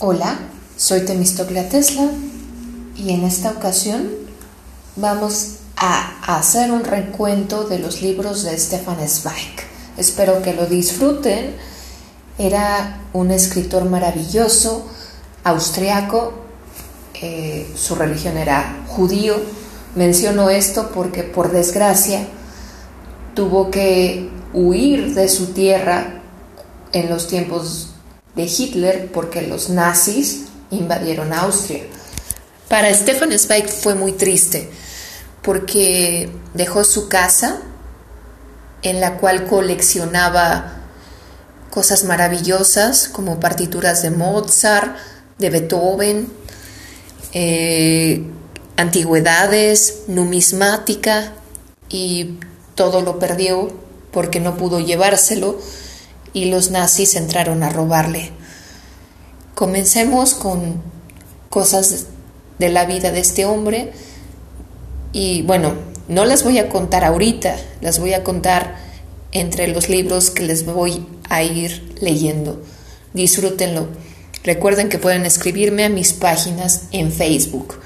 Hola, soy Temistoclea Tesla y en esta ocasión vamos a hacer un recuento de los libros de Stefan Zweig. Espero que lo disfruten. Era un escritor maravilloso, austriaco, eh, su religión era judío. Menciono esto porque por desgracia tuvo que huir de su tierra en los tiempos de Hitler porque los nazis invadieron Austria. Para Stefan Zweig fue muy triste porque dejó su casa en la cual coleccionaba cosas maravillosas como partituras de Mozart, de Beethoven, eh, antigüedades, numismática y todo lo perdió porque no pudo llevárselo y los nazis entraron a robarle. Comencemos con cosas de la vida de este hombre y bueno, no las voy a contar ahorita, las voy a contar entre los libros que les voy a ir leyendo. Disfrútenlo. Recuerden que pueden escribirme a mis páginas en Facebook.